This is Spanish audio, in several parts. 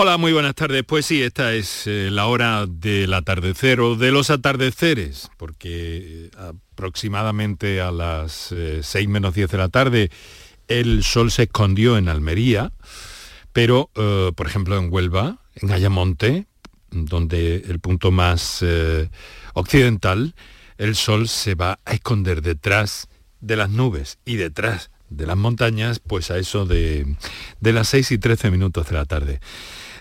Hola, muy buenas tardes. Pues sí, esta es eh, la hora del atardecer o de los atardeceres, porque eh, aproximadamente a las 6 eh, menos 10 de la tarde el sol se escondió en Almería, pero, por ejemplo, en Huelva, en Ayamonte, donde el punto más occidental, el sol se va a esconder detrás de las nubes y detrás de las montañas, pues a eso de, de las 6 y 13 minutos de la tarde.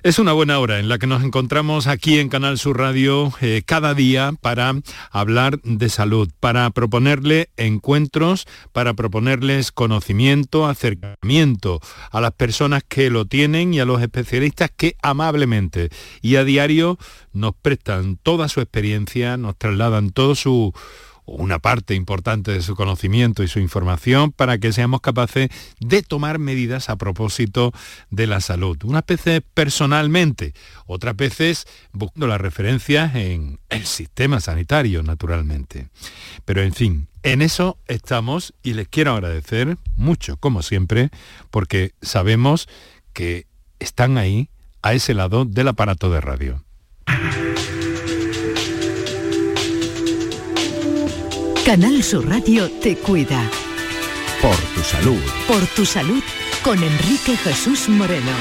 Es una buena hora en la que nos encontramos aquí en Canal Sur Radio eh, cada día para hablar de salud, para proponerle encuentros, para proponerles conocimiento, acercamiento a las personas que lo tienen y a los especialistas que amablemente y a diario nos prestan toda su experiencia, nos trasladan todo su una parte importante de su conocimiento y su información para que seamos capaces de tomar medidas a propósito de la salud. Unas veces personalmente, otras veces buscando las referencias en el sistema sanitario, naturalmente. Pero en fin, en eso estamos y les quiero agradecer mucho, como siempre, porque sabemos que están ahí, a ese lado del aparato de radio. Canal Sur Radio te cuida. Por tu salud. Por tu salud con Enrique Jesús Moreno.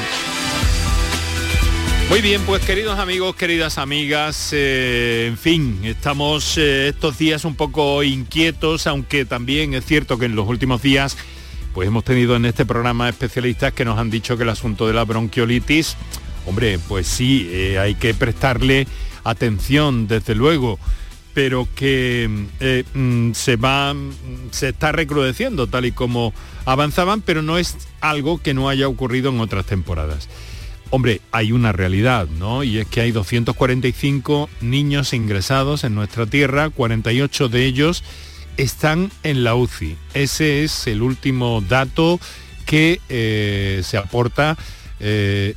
Muy bien, pues queridos amigos, queridas amigas, eh, en fin, estamos eh, estos días un poco inquietos, aunque también es cierto que en los últimos días pues hemos tenido en este programa especialistas que nos han dicho que el asunto de la bronquiolitis, hombre, pues sí, eh, hay que prestarle atención, desde luego pero que eh, mm, se va, mm, se está recrudeciendo tal y como avanzaban, pero no es algo que no haya ocurrido en otras temporadas. Hombre, hay una realidad, ¿no? Y es que hay 245 niños ingresados en nuestra tierra, 48 de ellos están en la UCI. Ese es el último dato que eh, se aporta eh,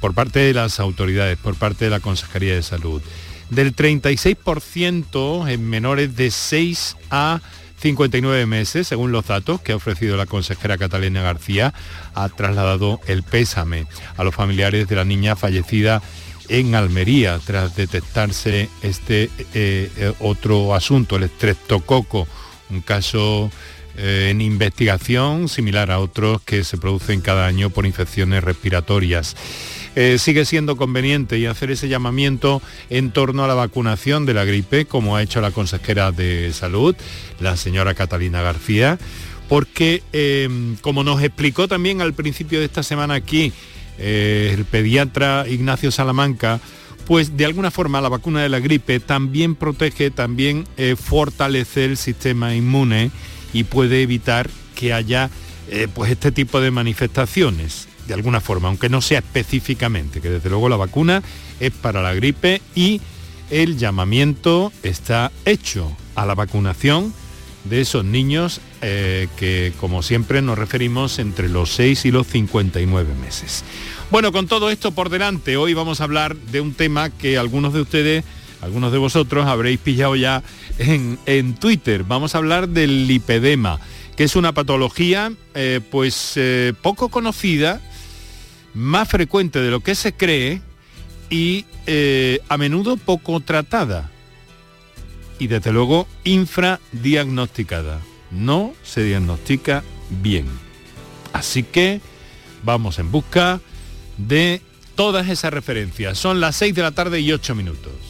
por parte de las autoridades, por parte de la Consejería de Salud del 36% en menores de 6 a 59 meses, según los datos que ha ofrecido la consejera Catalina García, ha trasladado el pésame a los familiares de la niña fallecida en Almería tras detectarse este eh, eh, otro asunto, el estreptococo, un caso eh, en investigación similar a otros que se producen cada año por infecciones respiratorias. Eh, sigue siendo conveniente y hacer ese llamamiento en torno a la vacunación de la gripe, como ha hecho la consejera de salud, la señora Catalina García, porque em, como nos explicó también al principio de esta semana aquí eh, el pediatra Ignacio Salamanca, pues de alguna forma la vacuna de la gripe también protege, también eh, fortalece el sistema inmune y puede evitar que haya pues este tipo de manifestaciones de alguna forma, aunque no sea específicamente, que desde luego la vacuna es para la gripe y el llamamiento está hecho a la vacunación de esos niños eh, que, como siempre, nos referimos entre los 6 y los 59 meses. Bueno, con todo esto por delante, hoy vamos a hablar de un tema que algunos de ustedes, algunos de vosotros habréis pillado ya en, Twitter. Vamos a hablar del lipedema, que es una patología eh, pues eh, poco conocida, más frecuente de lo que se cree y eh, a menudo poco tratada y desde luego infradiagnosticada. No se diagnostica bien. Así que vamos en busca de todas esas referencias. Son las 6 de la tarde y 8 minutos.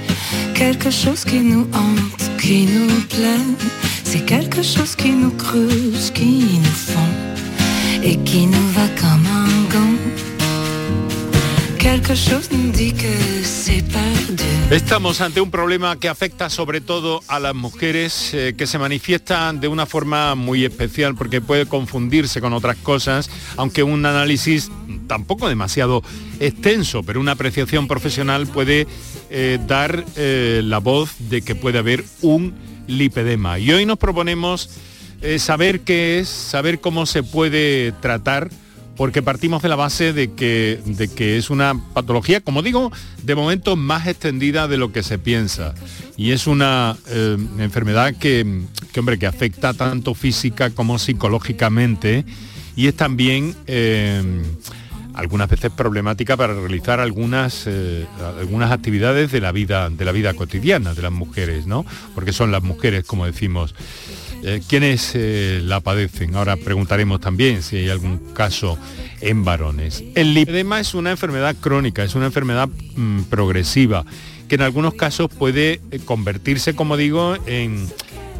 Quelque chose qui nous hante, qui nous plaît. C'est quelque chose qui nous creuse, qui nous fond et qui nous va comme un gant. Quelque chose nous dit que c'est perdu. Estamos ante un problema que afecta sobre todo a las mujeres, eh, que se manifiesta de una forma muy especial porque puede confundirse con otras cosas, aunque un análisis tampoco demasiado extenso, pero una apreciación profesional puede eh, dar eh, la voz de que puede haber un lipedema. Y hoy nos proponemos saber qué es, saber cómo se puede tratar, porque partimos de la base de que, de que es una patología, como digo, de momento más extendida de lo que se piensa. Y es una enfermedad que, hombre, que afecta tanto física como psicológicamente y es también eh, algunas veces problemática para realizar algunas, eh, algunas actividades de la, vida, de la vida cotidiana de las mujeres, ¿no? Porque son las mujeres, como decimos, eh, quienes la padecen. Ahora preguntaremos también si hay algún caso en varones. El lipedema es una enfermedad crónica, es una enfermedad mm, progresiva, que en algunos casos puede convertirse, como digo, en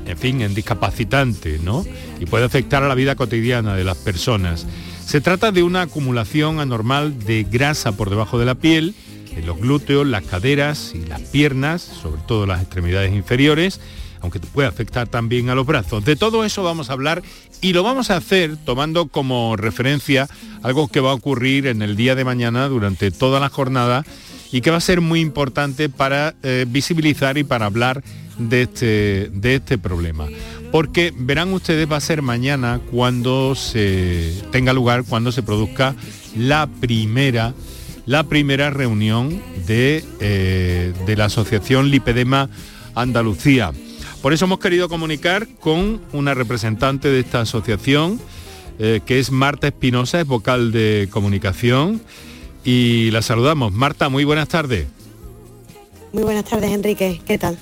en fin, en discapacitante, ¿no? Y puede afectar a la vida cotidiana de las personas. Se trata de una acumulación anormal de grasa por debajo de la piel, en los glúteos, las caderas y las piernas, sobre todo las extremidades inferiores, aunque puede afectar también a los brazos. De todo eso vamos a hablar y lo vamos a hacer tomando como referencia algo que va a ocurrir en el día de mañana durante toda la jornada y que va a ser muy importante para eh, visibilizar y para hablar de este, de este problema. Porque verán ustedes, va a ser mañana cuando se tenga lugar, cuando se produzca la primera, la primera reunión de, eh, de la Asociación Lipedema Andalucía. Por eso hemos querido comunicar con una representante de esta asociación, eh, que es Marta Espinosa, es vocal de comunicación, y la saludamos. Marta, muy buenas tardes. Muy buenas tardes, Enrique. ¿Qué tal?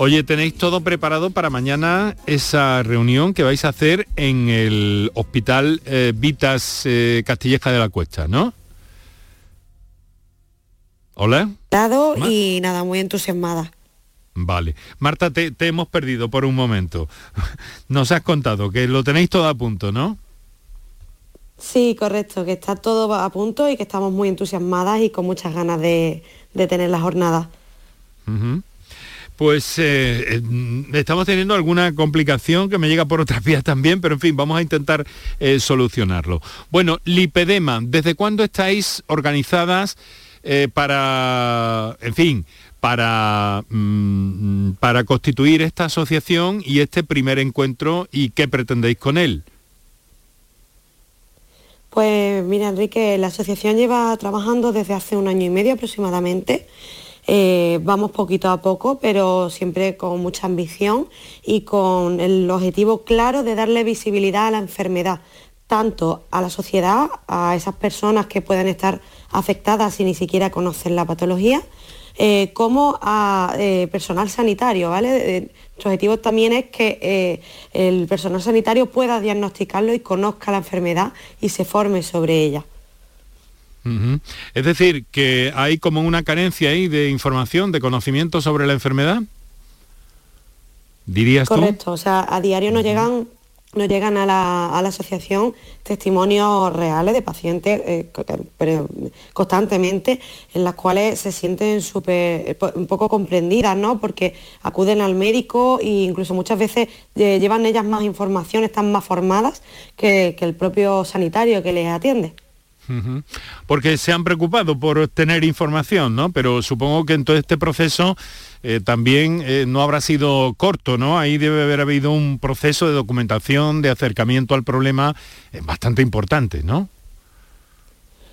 Oye, tenéis todo preparado para mañana esa reunión que vais a hacer en el Hospital eh, Vitas eh, Castilleja de la Cuesta, ¿no? Hola. Dado y nada, muy entusiasmada. Vale. Marta, te, te, hemos perdido por un momento. Nos has contado que lo tenéis todo a punto, ¿no? Sí, correcto, que está todo a punto y que estamos muy entusiasmadas y con muchas ganas de, tener la jornada. Pues eh, eh, estamos teniendo alguna complicación que me llega por otras vías también, pero en fin, vamos a intentar eh, solucionarlo. Bueno, lipedema, ¿desde cuándo estáis organizadas para, en fin, para, mm, para constituir esta asociación y este primer encuentro y qué pretendéis con él? Pues mira, Enrique, la asociación lleva trabajando desde hace un año y medio aproximadamente. Eh, vamos poquito a poco, pero siempre con mucha ambición y con el objetivo claro de darle visibilidad a la enfermedad, tanto a la sociedad, a esas personas que puedan estar afectadas y ni siquiera conocen la patología, eh, como a eh, personal sanitario, ¿vale? Nuestro objetivo también es que el personal sanitario pueda diagnosticarlo y conozca la enfermedad y se forme sobre ella. Es decir, que hay como una carencia ahí de información, de conocimiento sobre la enfermedad. ¿Dirías Correcto, o sea, a diario nos llegan nos llegan a la, asociación testimonios reales de pacientes eh, constantemente en las cuales se sienten súper eh, un poco comprendidas, ¿no? Porque acuden al médico e incluso muchas veces eh, llevan ellas más información, están más formadas que el propio sanitario que les atiende. Porque se han preocupado por tener información, ¿no? Pero supongo que en todo este proceso eh, también eh, no habrá sido corto, ¿no? Ahí debe haber habido un proceso de documentación, de acercamiento al problema eh, bastante importante, ¿no?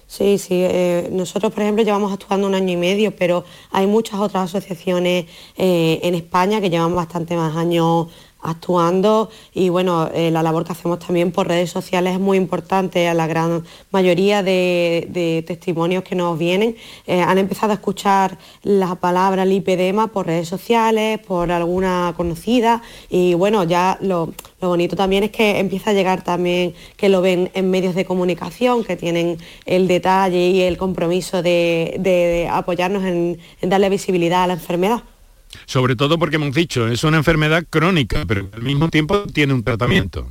Sí, sí. nosotros, por ejemplo, llevamos actuando un año y medio, pero hay muchas otras asociaciones en España que llevan bastante más años actuando y bueno, eh, la labor que hacemos también por redes sociales es muy importante. A la gran mayoría de, testimonios que nos vienen eh, han empezado a escuchar la palabra lipedema por redes sociales, por alguna conocida y bueno, ya lo, bonito también es que empieza a llegar también que lo ven en medios de comunicación, que tienen el detalle y el compromiso de, apoyarnos en darle visibilidad a la enfermedad. Sobre todo porque hemos dicho, es una enfermedad crónica, pero al mismo tiempo tiene un tratamiento.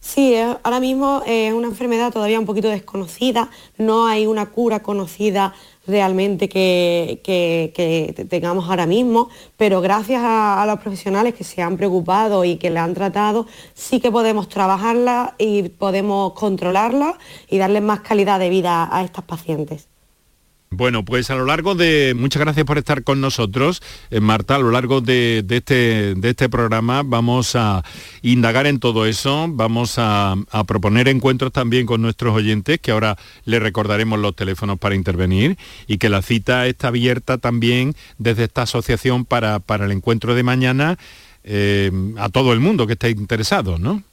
Sí, ahora mismo es una enfermedad todavía un poquito desconocida, no hay una cura conocida realmente que, tengamos ahora mismo, pero gracias a, los profesionales que se han preocupado y que la han tratado, sí que podemos trabajarla y podemos controlarla y darle más calidad de vida a estas pacientes. Bueno, pues a lo largo de, muchas gracias por estar con nosotros, eh, Marta, a lo largo de, este, de, este, programa vamos a indagar en todo eso, vamos a, proponer encuentros también con nuestros oyentes, que ahora les recordaremos los teléfonos para intervenir, y que la cita está abierta también desde esta asociación para, para el encuentro de mañana eh, a todo el mundo que esté interesado, ¿no?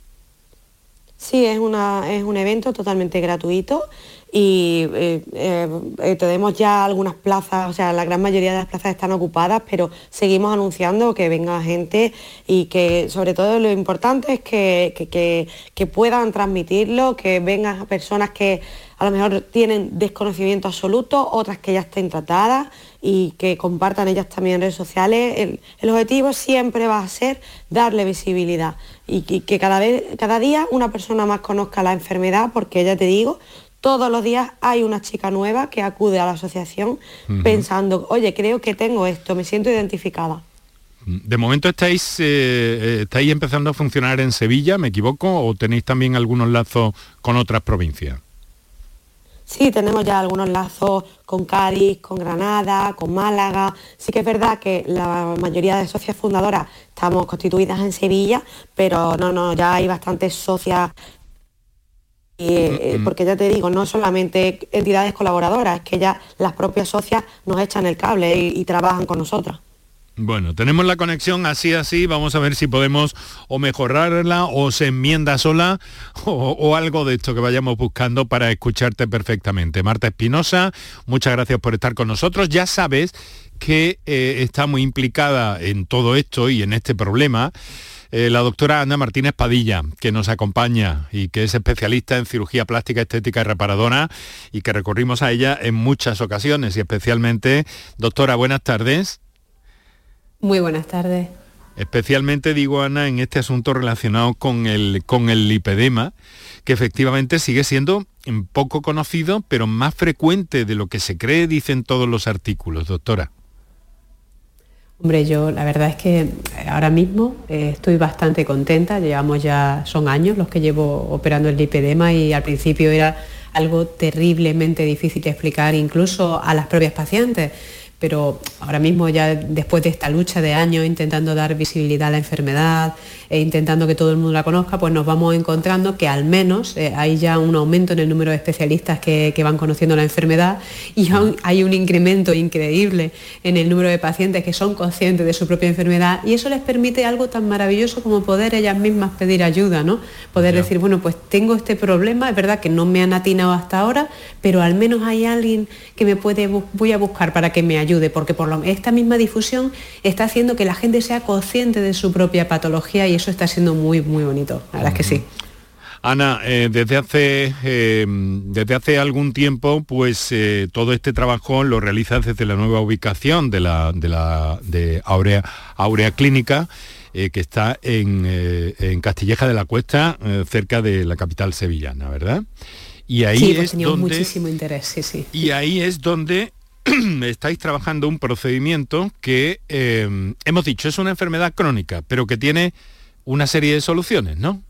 Sí, es, una, es un evento totalmente gratuito y eh, eh, tenemos ya algunas plazas, o sea, la gran mayoría de las plazas están ocupadas, pero seguimos anunciando que venga gente y que sobre todo lo importante es que, que puedan transmitirlo, que vengan personas que a lo mejor tienen desconocimiento absoluto, otras que ya estén tratadas y que compartan ellas también en redes sociales. El, objetivo siempre va a ser darle visibilidad y que, cada, vez, cada día una persona más conozca la enfermedad, porque ya te digo, todos los días hay una chica nueva que acude a la asociación pensando, oye, creo que tengo esto, me siento identificada. De momento estáis, eh, eh, estáis empezando a funcionar en Sevilla, ¿me equivoco? ¿O tenéis también algunos lazos con otras provincias? Sí, tenemos ya algunos lazos con Cádiz, con Granada, con Málaga. Sí que es verdad que la mayoría de socias fundadoras estamos constituidas en Sevilla, pero no, no, ya hay bastantes socias eh, porque ya te digo, no solamente entidades colaboradoras, es que ya las propias socias nos echan el cable y trabajan con nosotras. Bueno, tenemos la conexión así, así, vamos a ver si podemos o mejorarla o se enmienda sola o, algo de esto que vayamos buscando para escucharte perfectamente. Marta Espinosa, muchas gracias por estar con nosotros. Ya sabes que eh, está muy implicada en todo esto y en este problema. Eh, la doctora Ana Martínez Padilla, que nos acompaña y que es especialista en cirugía plástica, estética y reparadora y que recorrimos a ella en muchas ocasiones y especialmente, doctora, buenas tardes. Muy buenas tardes. Especialmente digo, Ana, en este asunto relacionado con el, con el lipedema, que efectivamente sigue siendo poco conocido, pero más frecuente de lo que se cree, dicen todos los artículos, doctora. Hombre, yo la verdad es que ahora mismo eh, estoy bastante contenta, llevamos ya, son años los que llevo operando el lipedema y al principio era algo terriblemente difícil de explicar incluso a las propias pacientes pero ahora mismo ya después de esta lucha de años intentando dar visibilidad a la enfermedad e intentando que todo el mundo la conozca, pues nos vamos encontrando que al menos eh, hay ya un aumento en el número de especialistas que, van conociendo la enfermedad y hay un incremento increíble en el número de pacientes que son conscientes de su propia enfermedad y eso les permite algo tan maravilloso como poder ellas mismas pedir ayuda, ¿no? Poder decir, bueno, pues tengo este problema, es verdad que no me han atinado hasta ahora, pero al menos hay alguien que me puede, voy a buscar para que me ayude ayude, porque por lo, esta misma difusión está haciendo que la gente sea consciente de su propia patología y eso está siendo muy, muy bonito. La verdad es que sí. Ana, eh, desde, hace, eh, desde hace algún tiempo, pues eh, todo este trabajo lo realizas desde la nueva ubicación de la, de la de Aurea, Aurea Clínica, que está en, en, Castilleja de la Cuesta, cerca de la capital sevillana, ¿verdad? Y ahí sí, pues es donde, muchísimo interés, sí, sí. Y ahí es donde estáis trabajando un procedimiento que eh, hemos dicho es una enfermedad crónica, pero que tiene una serie de soluciones, ¿no?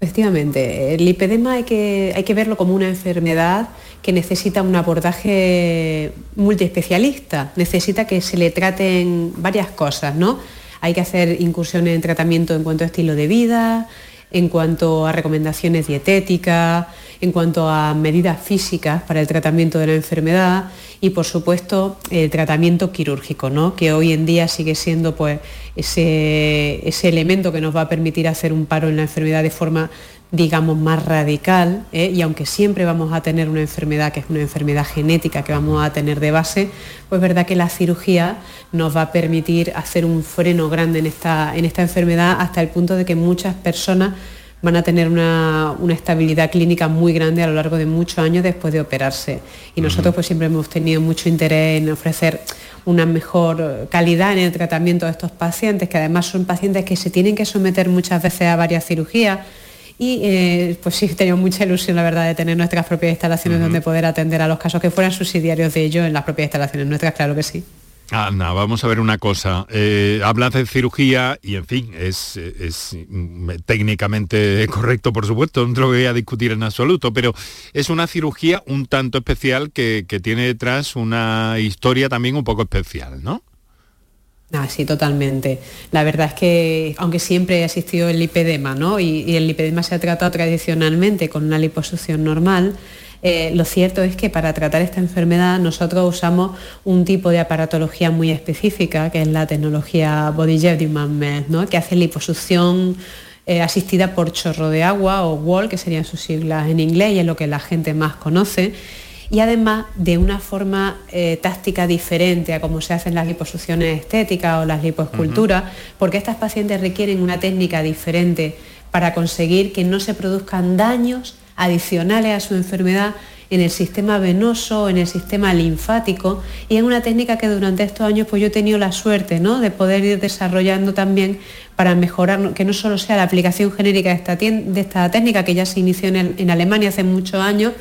Efectivamente, el lipedema hay que, hay que verlo como una enfermedad que necesita un abordaje multiespecialista, necesita que se le traten varias cosas, ¿no? Hay que hacer incursiones en tratamiento en cuanto a estilo de vida, en cuanto a recomendaciones dietéticas, en cuanto a medidas físicas para el tratamiento de la enfermedad y por supuesto el tratamiento quirúrgico, ¿no? que hoy en día sigue siendo pues, ese, ese elemento que nos va a permitir hacer un paro en la enfermedad de forma digamos, más radical, ¿eh? y aunque siempre vamos a tener una enfermedad que es una enfermedad genética que vamos a tener de base, pues es verdad que la cirugía nos va a permitir hacer un freno grande en esta, en esta enfermedad hasta el punto de que muchas personas van a tener una, estabilidad clínica muy grande a lo largo de muchos años después de operarse. Y nosotros pues siempre hemos tenido mucho interés en ofrecer una mejor calidad en el tratamiento de estos pacientes, que además son pacientes que se tienen que someter muchas veces a varias cirugías. Y eh, pues sí, tenemos mucha ilusión, la verdad, de tener nuestras propias instalaciones donde poder atender a los casos que fueran subsidiarios de ellos en las propias instalaciones nuestras, claro que sí. Ana, vamos a ver una cosa. Eh, hablas de cirugía y, en fin, es, mm, técnicamente correcto, por supuesto, no lo voy a discutir en absoluto, pero es una cirugía un tanto especial que, tiene detrás una historia también un poco especial, ¿no? Ah, sí, totalmente. La verdad es que, aunque siempre ha existido el lipedema, ¿no? Y, el lipedema se ha tratado tradicionalmente con una liposucción normal, eh, lo cierto es que para tratar esta enfermedad nosotros usamos un tipo de aparatología muy específica, que es la tecnología Body ¿no? que hace liposucción eh, asistida por chorro de agua o wall, que serían sus siglas en inglés y es lo que la gente más conoce y además de una forma eh, táctica diferente a como se hacen las liposucciones estéticas o las lipoesculturas, porque estas pacientes requieren una técnica diferente para conseguir que no se produzcan daños adicionales a su enfermedad en el sistema venoso, en el sistema linfático y es una técnica que durante estos años pues yo he tenido la suerte ¿no? de poder ir desarrollando también para mejorar, que no solo sea la aplicación genérica de esta, de esta técnica que ya se inició en, Alemania hace muchos años,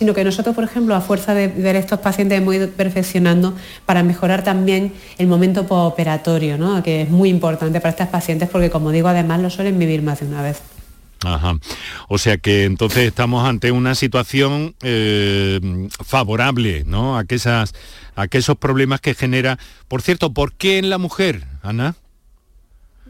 sino que nosotros, por ejemplo, a fuerza de ver estos pacientes hemos ido perfeccionando para mejorar también el momento postoperatorio, ¿no? que es muy importante para estas pacientes porque, como digo, además lo suelen vivir más de una vez. Ajá. O sea que entonces estamos ante una situación eh, favorable, ¿no? A que, esas, a que esos problemas que genera. Por cierto, ¿por qué en la mujer, Ana?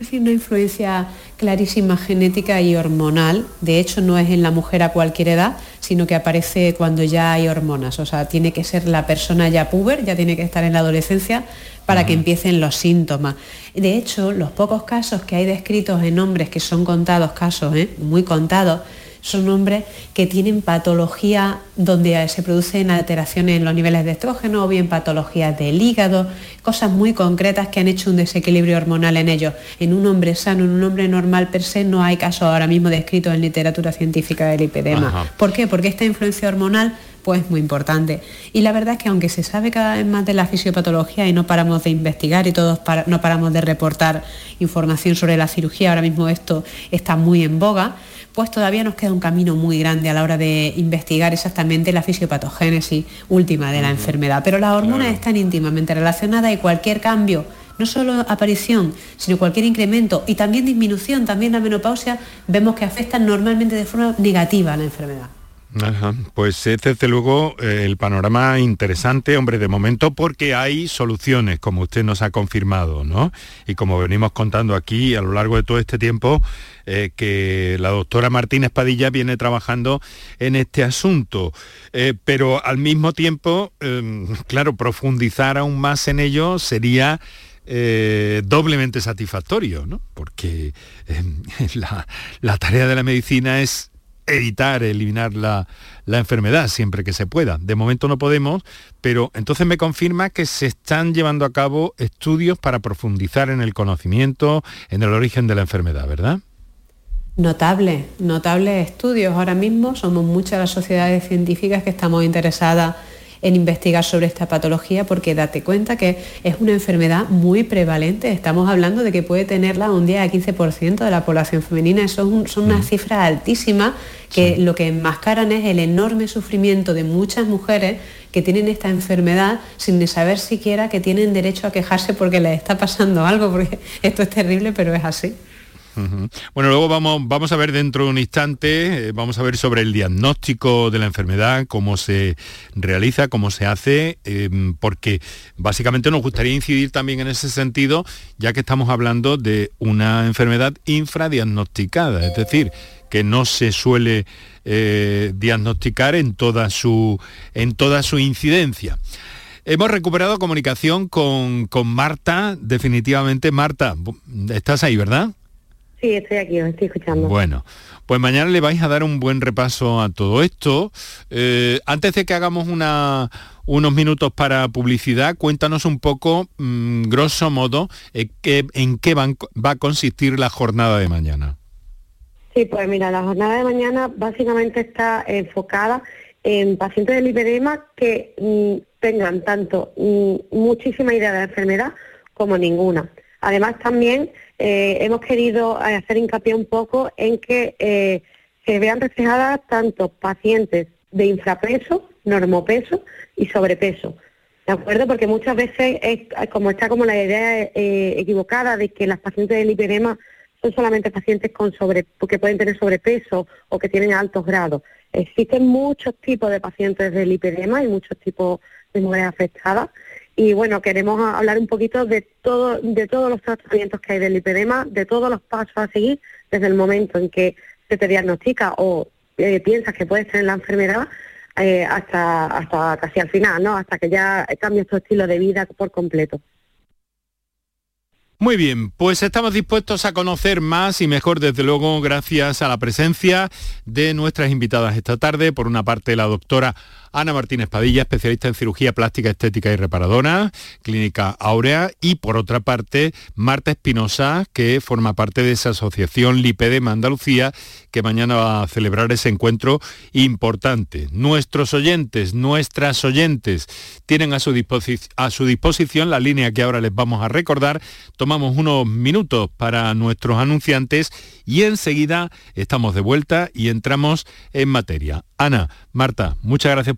Es una influencia clarísima genética y hormonal. De hecho, no es en la mujer a cualquier edad, sino que aparece cuando ya hay hormonas. O sea, tiene que ser la persona ya puber, ya tiene que estar en la adolescencia para que empiecen los síntomas. De hecho, los pocos casos que hay descritos en hombres, que son contados casos, ¿eh? muy contados, son hombres que tienen patología donde se producen alteraciones en los niveles de estrógeno o bien patologías del hígado, cosas muy concretas que han hecho un desequilibrio hormonal en ellos. En un hombre sano, en un hombre normal per se, no hay casos ahora mismo descritos en literatura científica del lipedema. ¿Por qué? Porque esta influencia hormonal pues muy importante. Y la verdad es que aunque se sabe cada vez más de la fisiopatología y no paramos de investigar y todos no paramos de reportar información sobre la cirugía, ahora mismo esto está muy en boga, pues todavía nos queda un camino muy grande a la hora de investigar exactamente la fisiopatogénesis última de la enfermedad. Pero las hormonas están íntimamente relacionadas y cualquier cambio no solo aparición, sino cualquier incremento y también disminución, también la menopausia, vemos que afectan normalmente de forma negativa a la enfermedad. Pues es desde luego eh, el panorama interesante, hombre, de momento porque hay soluciones, como usted nos ha confirmado, ¿no? Y como venimos contando aquí a lo largo de todo este tiempo, eh, que la doctora Martínez Padilla viene trabajando en este asunto. Eh, pero al mismo tiempo, em, claro, profundizar aún más en ello sería... doblemente satisfactorio, ¿no? porque em, la tarea de la medicina es evitar, eliminar la, enfermedad siempre que se pueda. De momento no podemos, pero entonces me confirma que se están llevando a cabo estudios para profundizar en el conocimiento, en el origen de la enfermedad, ¿verdad? Notable, notables estudios. Ahora mismo somos muchas las sociedades científicas que estamos interesadas en investigar sobre esta patología porque date cuenta que es una enfermedad muy prevalente. Estamos hablando de que puede tenerla un 10 a 15% de la población femenina. Eso son unas cifras altísimas que lo que enmascaran es el enorme sufrimiento de muchas mujeres que tienen esta enfermedad sin saber siquiera que tienen derecho a quejarse porque les está pasando algo, porque esto es terrible, pero es así. Bueno, luego vamos, vamos a ver dentro de un instante, eh, vamos a ver sobre el diagnóstico de la enfermedad, cómo se realiza, cómo se hace, em, porque básicamente nos gustaría incidir también en ese sentido, ya que estamos hablando de una enfermedad infradiagnosticada, es decir, que no se suele eh, diagnosticar en toda, su, en toda su incidencia. Hemos recuperado comunicación con, con Marta, definitivamente. Marta, estás ahí, ¿verdad? Sí, estoy aquí, os estoy escuchando. Bueno, pues mañana le vais a dar un buen repaso a todo esto. Eh, antes de que hagamos una, unos minutos para publicidad, cuéntanos un poco, mm, grosso modo, eh, en qué va a consistir la jornada de mañana. Sí, pues mira, la jornada de mañana básicamente está enfocada en pacientes del lipedema que mm, tengan tanto mm, muchísima idea de la enfermedad como ninguna. Además también eh, hemos querido eh, hacer hincapié un poco en que eh, se vean reflejadas tanto pacientes de infrapeso, normopeso y sobrepeso. ¿De acuerdo? Porque muchas veces es como está como la idea eh, equivocada de que las pacientes del lipedema son solamente pacientes con sobre, que pueden tener sobrepeso o que tienen altos grados. Existen muchos tipos de pacientes del lipedema y muchos tipos de mujeres afectadas. Y bueno, queremos hablar un poquito de todo, de todos los tratamientos que hay del lipedema, de todos los pasos a seguir desde el momento en que se te diagnostica o eh, piensas que puedes tener la enfermedad eh, hasta, hasta casi al final, ¿no? Hasta que ya cambias tu estilo de vida por completo. Muy bien, pues estamos dispuestos a conocer más y mejor, desde luego, gracias a la presencia de nuestras invitadas esta tarde. Por una parte, la doctora Ana Martínez Padilla, especialista en cirugía plástica, estética y reparadora, Clínica Áurea, y por otra parte, Marta Espinosa, que forma parte de esa asociación Lipedema Andalucía, que mañana va a celebrar ese encuentro importante. Nuestros oyentes, nuestras oyentes, tienen a su, a su disposición la línea que ahora les vamos a recordar. Tomamos unos minutos para nuestros anunciantes y enseguida estamos de vuelta y entramos en materia. Ana, Marta, muchas gracias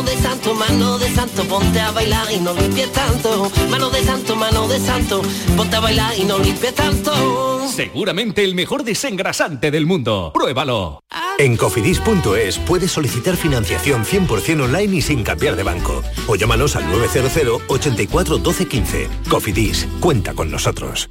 mano de santo, mano de santo, ponte a bailar y no limpies tanto, mano de santo, mano de santo, ponte a bailar y no limpies tanto. Seguramente el mejor desengrasante del mundo. Pruébalo. En cofidis.es puedes solicitar financiación 100% online y sin cambiar de banco. O llámanos al 900 84 12 15. Cofidis, cuenta con nosotros.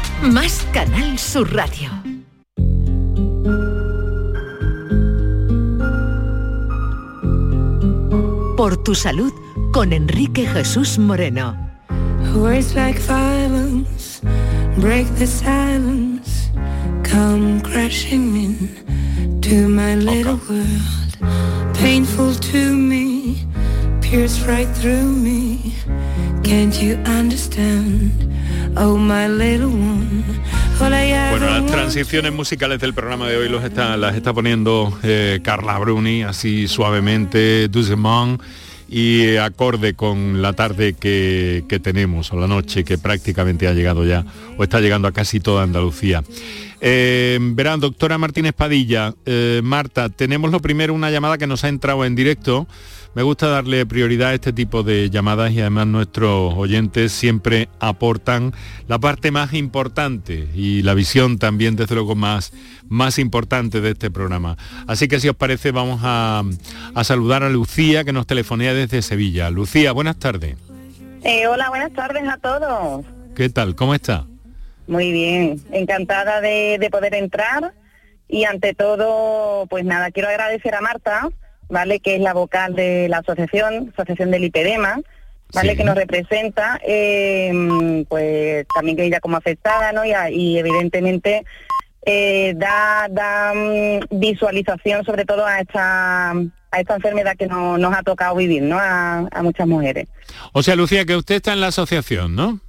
más Canal Sur Radio. Por tu salud con Enrique Jesús Moreno. Words like violence break the silence, come crashing in to my little world. Painful to me, pierce right through me. Can't you understand? Oh, Bueno, las transiciones musicales del programa de hoy los está, las está poniendo eh, Carla Bruni, así suavemente, doucement. y acorde con la tarde que, que, tenemos o la noche que prácticamente ha llegado ya o está llegando a casi toda Andalucía. Eh, verán, doctora Martínez Padilla, eh, Marta, tenemos lo primero una llamada que nos ha entrado en directo. Me gusta darle prioridad a este tipo de llamadas y además nuestros oyentes siempre aportan la parte más importante y la visión también desde luego más, más importante de este programa. Así que si os parece vamos a, saludar a Lucía que nos telefonea desde Sevilla. Lucía, buenas tardes. Eh, hola, buenas tardes a todos. ¿Qué tal? ¿Cómo está? Muy bien, encantada de, de poder entrar y ante todo, pues nada, quiero agradecer a Marta ¿vale? Que es la vocal de la asociación, Asociación del Lipedema, ¿vale? Que nos representa, eh, pues también que ella como afectada, ¿no? Y, evidentemente eh, da, da mm, visualización sobre todo a esta a esta enfermedad que nos ha tocado vivir, ¿no? A, muchas mujeres. O sea, Lucía, que usted está en la asociación, ¿no?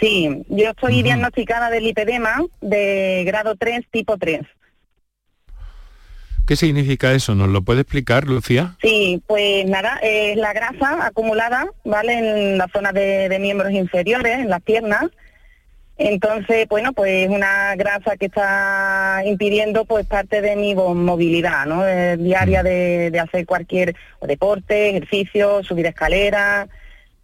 Sí, yo estoy diagnosticada de lipedema de grado 3, tipo 3. ¿Qué significa eso? ¿Nos lo puede explicar, Lucía? Sí, pues nada, es la grasa acumulada, ¿vale? En la zona de, miembros inferiores, en las piernas. Entonces, bueno, pues una grasa que está impidiendo pues parte de mi movilidad, ¿no? diaria de, hacer cualquier deporte, ejercicio, subir escaleras.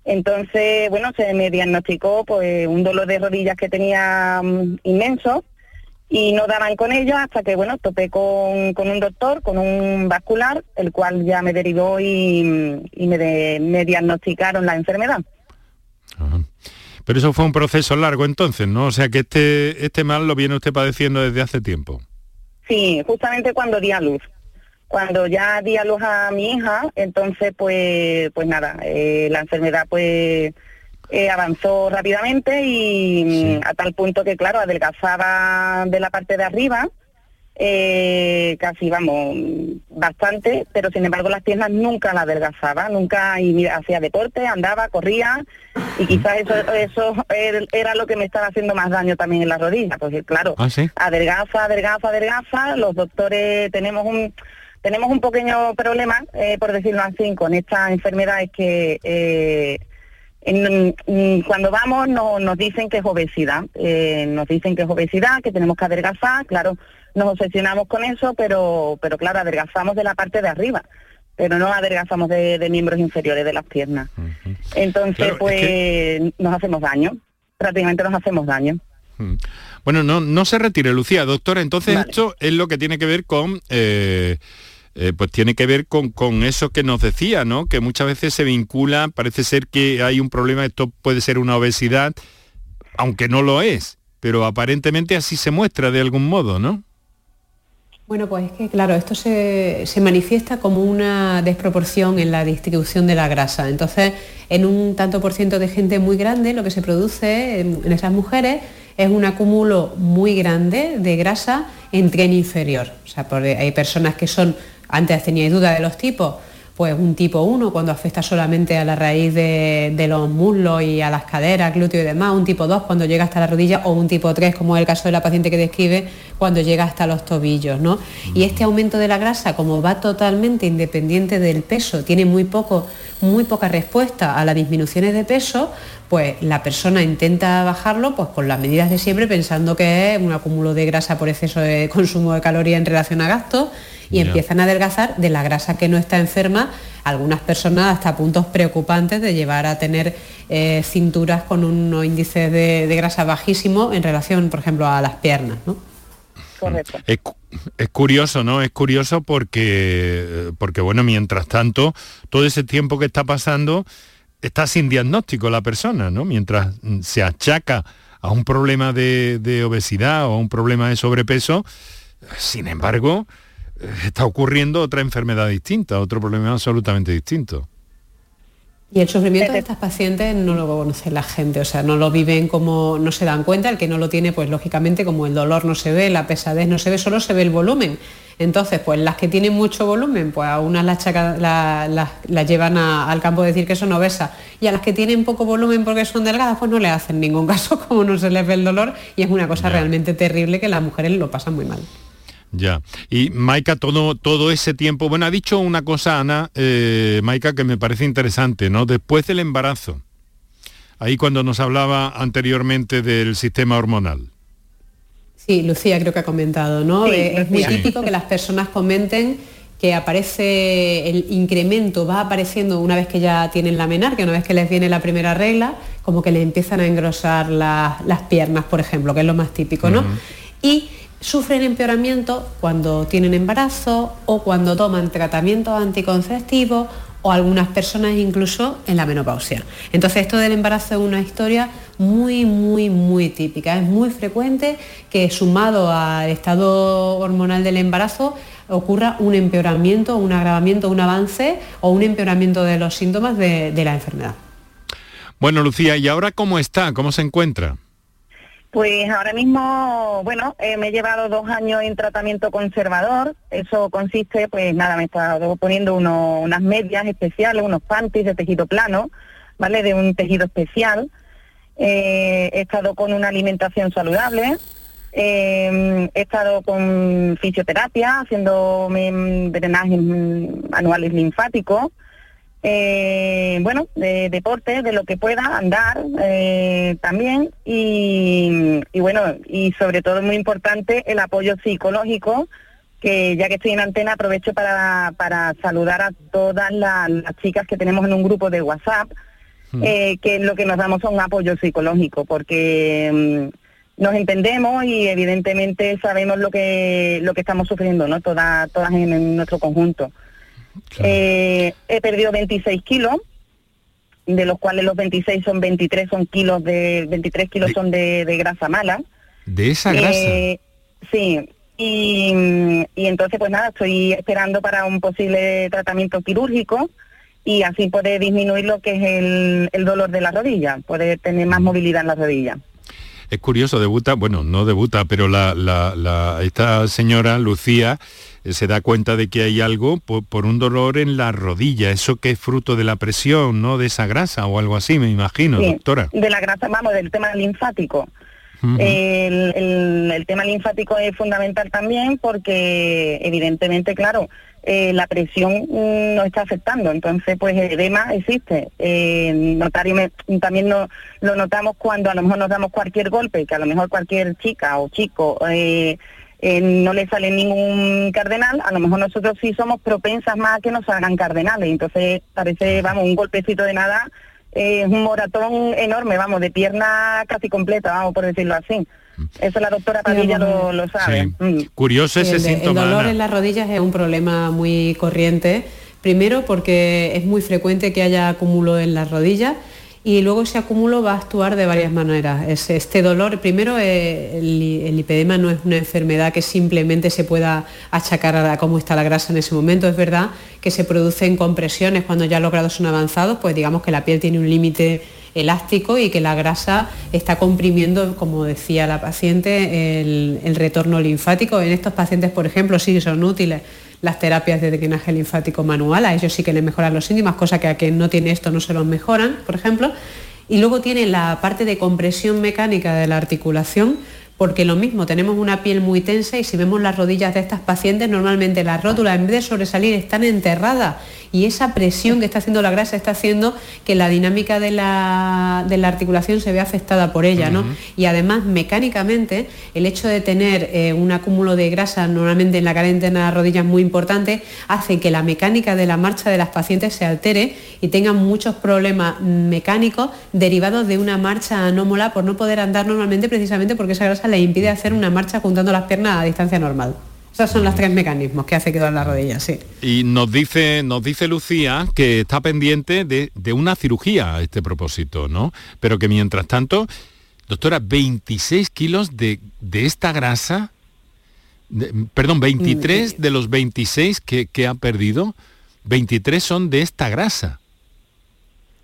Entonces, bueno, se me diagnosticó pues un dolor de rodillas que tenía mm, inmenso y no daban con ello hasta que, bueno, topé con, un doctor, con un vascular, el cual ya me derivó y, me, diagnosticaron la enfermedad. Pero eso fue un proceso largo entonces, ¿no? O sea que este, este mal lo viene usted padeciendo desde hace tiempo. Sí, justamente cuando di a luz. Cuando ya di a luz a mi hija, entonces pues, pues nada, eh, la enfermedad pues eh, avanzó rápidamente y mm, a tal punto que, claro, adelgazaba de la parte de arriba, eh, casi, vamos, bastante, pero sin embargo las piernas nunca la adelgazaba, nunca y hacía deporte, andaba, corría y quizás eso, eso era lo que me estaba haciendo más daño también en la rodilla, porque claro, ¿Ah, adelgaza, adelgaza, adelgaza, los doctores tenemos un tenemos un pequeño problema, eh, por decirlo así, con esta enfermedad es que en, cuando vamos nos dicen que es obesidad, eh, nos dicen que es obesidad, que tenemos que adelgazar, claro, nos obsesionamos con eso, pero, pero claro, adelgazamos de la parte de arriba, pero no adelgazamos de, miembros inferiores de las piernas. Entonces, pues nos hacemos daño, prácticamente nos hacemos daño. Bueno, no, no se retire, Lucía. Doctora, entonces esto es lo que tiene que ver con... Eh, eh, pues tiene que ver con, con, eso que nos decía, ¿no? Que muchas veces se vincula, parece ser que hay un problema, esto puede ser una obesidad, aunque no lo es, pero aparentemente así se muestra de algún modo, ¿no? Bueno, pues es que claro, esto se, manifiesta como una desproporción en la distribución de la grasa. Entonces, en un tanto por ciento de gente muy grande, lo que se produce en, esas mujeres es un acúmulo muy grande de grasa en tren inferior. O sea, hay personas que son antes teníais duda de los tipos, pues un tipo 1 cuando afecta solamente a la raíz de, los muslos y a las caderas, glúteos y demás, un tipo 2 cuando llega hasta la rodilla o un tipo 3 como es el caso de la paciente que describe cuando llega hasta los tobillos. ¿no? Y este aumento de la grasa, como va totalmente independiente del peso, tiene muy, poco, muy poca respuesta a las disminuciones de peso, pues la persona intenta bajarlo pues con las medidas de siempre pensando que es un acúmulo de grasa por exceso de consumo de calorías en relación a gastos y empiezan a adelgazar de la grasa que no está enferma, algunas personas hasta puntos preocupantes de llevar a tener eh, cinturas con unos índices de, grasa bajísimos en relación, por ejemplo, a las piernas. ¿no? Correcto. Es, curioso, ¿no? Es curioso porque, porque, bueno, mientras tanto, todo ese tiempo que está pasando está sin diagnóstico la persona, ¿no? Mientras se achaca a un problema de, de obesidad o a un problema de sobrepeso, sin embargo, está ocurriendo otra enfermedad distinta, otro problema absolutamente distinto. Y el sufrimiento de estas pacientes no lo conoce la gente, o sea, no lo viven como, no se dan cuenta, el que no lo tiene, pues lógicamente como el dolor no se ve, la pesadez no se ve, solo se ve el volumen. Entonces, pues las que tienen mucho volumen, pues a unas las, llevan al campo de decir que son obesas y a las que tienen poco volumen porque son delgadas, pues no le hacen ningún caso como no se les ve el dolor y es una cosa realmente terrible que las mujeres lo pasan muy mal. Ya. Y Maika, todo, todo ese tiempo, bueno, ha dicho una cosa, Ana, eh, Maika, que me parece interesante, ¿no? Después del embarazo, ahí cuando nos hablaba anteriormente del sistema hormonal. Sí, Lucía creo que ha comentado, ¿no? Sí, Eh, es muy típico que las personas comenten que aparece el incremento, va apareciendo una vez que ya tienen la menarquia, una vez que les viene la primera regla, como que le empiezan a engrosar la- las piernas, por ejemplo, que es lo más típico, ¿no? Y sufren empeoramiento cuando tienen embarazo o cuando toman tratamientos anticonceptivos o algunas personas incluso en la menopausia. Entonces esto del embarazo es una historia muy, muy, muy típica. Es muy frecuente que sumado al estado hormonal del embarazo ocurra un empeoramiento, un agravamiento, un avance o un empeoramiento de los síntomas de, de la enfermedad. Bueno, Lucía, ¿y ahora cómo está? ¿Cómo se encuentra? Pues ahora mismo, bueno, eh, me he llevado dos años en tratamiento conservador. Eso consiste, pues nada, me he estado poniendo uno- unas medias especiales, unos panties de tejido plano, ¿vale? De un tejido especial. Eh, he estado con una alimentación saludable. Eh, he estado con fisioterapia, haciendo mm, drenajes mm, anuales linfáticos. Eh, bueno, de deporte, de lo que pueda, andar eh, también y, y bueno, y sobre todo muy importante el apoyo psicológico, que ya que estoy en antena aprovecho para, para saludar a todas la- las chicas que tenemos en un grupo de WhatsApp, eh, que lo que nos damos son apoyo psicológico, porque mm, nos entendemos y evidentemente sabemos lo que lo que estamos sufriendo, ¿no? Todas, todas en, en nuestro conjunto. Eh, he perdido 26 kilos, de los cuales los 26 son 23 son kilos de 23 kilos son de, de grasa mala. De esa grasa. Eh, sí. Y, mm, y entonces pues nada, estoy esperando para un posible tratamiento quirúrgico y así poder disminuir lo que es el, el dolor de la rodilla, poder tener más movilidad en la rodilla. Es curioso, debuta, bueno, no debuta, pero la, la- la- esta señora, Lucía, se da cuenta de que hay algo por, por un dolor en la rodilla, eso que es fruto de la presión, ¿no? De esa grasa o algo así, me imagino, Sí, doctora. De la grasa, vamos, del tema linfático. El, el- el tema linfático es fundamental también porque evidentemente, claro, eh, la presión mm, nos está afectando, entonces pues el edema existe. Eh, notario me- también no- lo notamos cuando a lo mejor nos damos cualquier golpe, que a lo mejor cualquier chica o chico eh, eh, no le sale ningún cardenal, a lo mejor nosotros sí somos propensas más a que nos salgan cardenales, entonces parece, vamos, un golpecito de nada es un moratón enorme, vamos, de pierna casi completa, vamos por decirlo así. Eso la doctora Padilla lo, lo sabe. Mm. Curioso ese el, de- el síntoma. dolor Ana. en las rodillas es un problema muy corriente. Primero porque es muy frecuente que haya acúmulo en las rodillas y luego ese acúmulo va a actuar de varias maneras. Es- este dolor, primero eh, el, el lipedema no es una enfermedad que simplemente se pueda achacar a cómo está la grasa en ese momento. Es verdad que se producen compresiones cuando ya los grados son avanzados, pues digamos que la piel tiene un límite elástico y que la grasa está comprimiendo, como decía la paciente, el, retorno linfático. En estos pacientes, por ejemplo, sí son útiles las terapias de drenaje linfático manual, a ellos sí que les mejoran los síntomas, cosa que a quien no tiene esto no se los mejoran, por ejemplo. Y luego tiene la parte de compresión mecánica de la articulación, porque lo mismo, tenemos una piel muy tensa y si vemos las rodillas de estas pacientes, normalmente las rótulas en vez de sobresalir están enterradas y esa presión que está haciendo la grasa está haciendo que la dinámica de la, de la articulación se vea afectada por ella, ¿no? Y además, mecánicamente, el hecho de tener eh, un acúmulo de grasa normalmente en la cara interna de las rodillas muy importante, hace que la mecánica de la marcha de las pacientes se altere y tengan muchos problemas mecánicos derivados de una marcha anómala por no poder andar normalmente precisamente porque esa grasa le impide hacer una marcha juntando las piernas a distancia normal. Esos son los tres mecanismos que hace que duelen las rodillas, sí. Y nos dice, nos dice Lucía que está pendiente de, de una cirugía a este propósito, ¿no? Pero que mientras tanto, doctora, 26 kilos de, de esta grasa, de- perdón, 23 de los 26 que, que ha perdido, 23 son de esta grasa.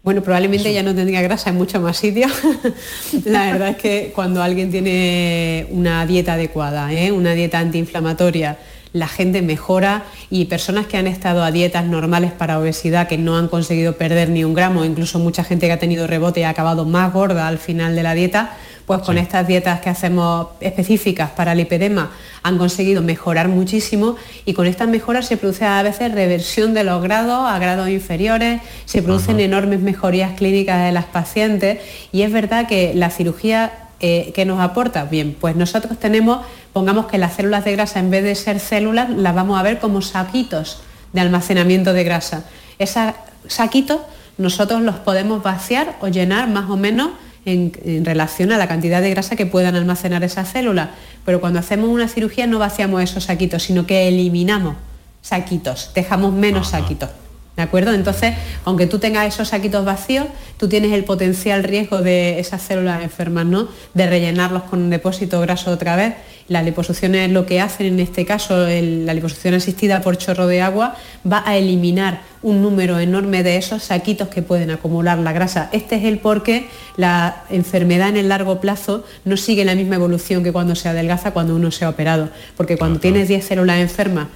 Bueno, probablemente ya no tendría grasa en mucho más sitios. la verdad es que cuando alguien tiene una dieta adecuada, ¿eh? una dieta antiinflamatoria, la gente mejora y personas que han estado a dietas normales para obesidad que no han conseguido perder ni un gramo, incluso mucha gente que ha tenido rebote y ha acabado más gorda al final de la dieta, pues con estas dietas que hacemos específicas para el lipedema han conseguido mejorar muchísimo y con estas mejoras se produce a veces reversión de los grados a grados inferiores, se producen enormes mejorías clínicas de las pacientes y es verdad que la cirugía eh, que nos aporta? Bien, pues nosotros tenemos, pongamos que las células de grasa en vez de ser células las vamos a ver como saquitos de almacenamiento de grasa. Esos saquitos nosotros los podemos vaciar o llenar más o menos en, relación a la cantidad de grasa que puedan almacenar esas células. Pero cuando hacemos una cirugía no vaciamos esos saquitos, sino que eliminamos saquitos, dejamos menos saquitos. ¿De acuerdo? Entonces, aunque tú tengas esos saquitos vacíos, tú tienes el potencial riesgo de esas células enfermas, ¿no? De rellenarlos con un depósito graso otra vez. Las liposucciones lo que hacen en este caso, la liposucción asistida por chorro de agua, va a eliminar un número enorme de esos saquitos que pueden acumular la grasa. Este es el por qué la enfermedad en el largo plazo no sigue la misma evolución que cuando se adelgaza cuando uno se ha operado. Porque cuando tienes 10 células enfermas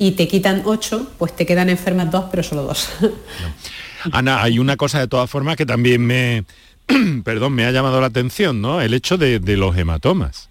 y te quitan ocho, pues te quedan enfermas dos, pero solo dos. Ana, hay una cosa de todas formas que también me, perdón, me ha llamado la atención, ¿no? El hecho de los hematomas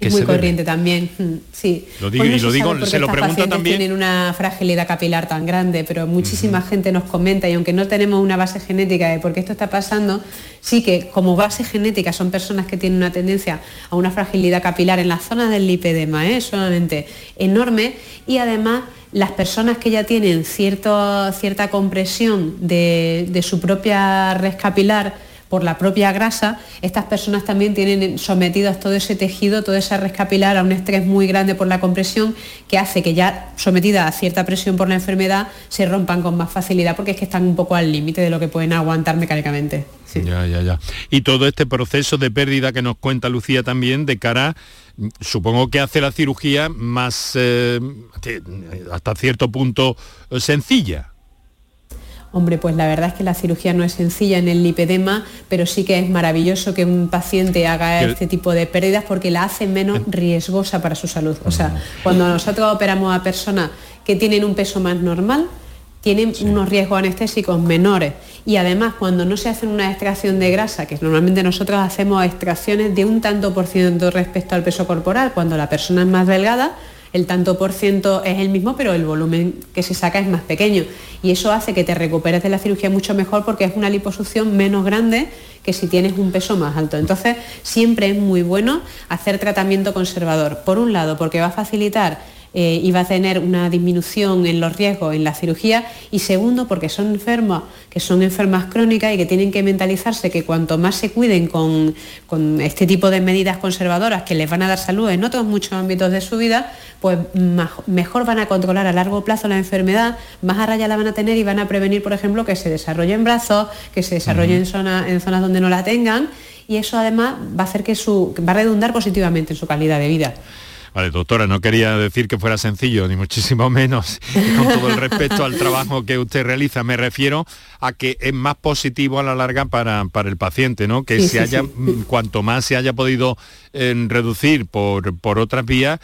es muy corriente también, mm, sí. Lo digo, pues y lo digo, se lo pregunto también. Tienen una fragilidad capilar tan grande, pero muchísima gente nos comenta y aunque no tenemos una base genética de por qué esto está pasando, sí que como base genética son personas que tienen una tendencia a una fragilidad capilar en la zona del lipedema, ¿eh? solamente enorme y además las personas que ya tienen cierto, cierta compresión de, de su propia red capilar por la propia grasa, estas personas también tienen sometidas todo ese tejido, toda esa red capilar a un estrés muy grande por la compresión que hace que ya sometida a cierta presión por la enfermedad se rompan con más facilidad porque es que están un poco al límite de lo que pueden aguantar mecánicamente. Ya, ya, ya. Y todo este proceso de pérdida que nos cuenta Lucía también de cara supongo que hace la cirugía más eh, hasta cierto punto sencilla. Hombre, pues la verdad es que la cirugía no es sencilla en el lipedema, pero sí que es maravilloso que un paciente haga este tipo de pérdidas porque la hace menos riesgosa para su salud. O sea, cuando nosotros operamos a personas que tienen un peso más normal, tienen unos riesgos anestésicos menores. Y además, cuando no se hace una extracción de grasa, que normalmente nosotros hacemos extracciones de un tanto por ciento respecto al peso corporal, cuando la persona es más delgada, el tanto por ciento es el mismo, pero el volumen que se saca es más pequeño. Y eso hace que te recuperes de la cirugía mucho mejor porque es una liposucción menos grande que si tienes un peso más alto. Entonces, siempre es muy bueno hacer tratamiento conservador. Por un lado, porque va a facilitar eh, y va a tener una disminución en los riesgos en la cirugía. Y segundo porque son enfermos que son enfermas crónicas y que tienen que mentalizarse que cuanto más se cuiden con, este tipo de medidas conservadoras que les van a dar salud en otros muchos ámbitos de su vida, pues mejor van a controlar a largo plazo la enfermedad, más a raya la van a tener y van a prevenir, por ejemplo, que se desarrolle en brazos, que se desarrolle en, en zonas donde no la tengan. Y eso además va a hacer que su, va a redundar positivamente en su calidad de vida. Vale, doctora, no quería decir que fuera sencillo, ni muchísimo menos, con todo el respeto al trabajo que usted realiza. Me refiero a que es más positivo a la larga para, para el paciente, ¿no? Que se haya, mm, cuanto más se haya podido eh, reducir por, por otras vías,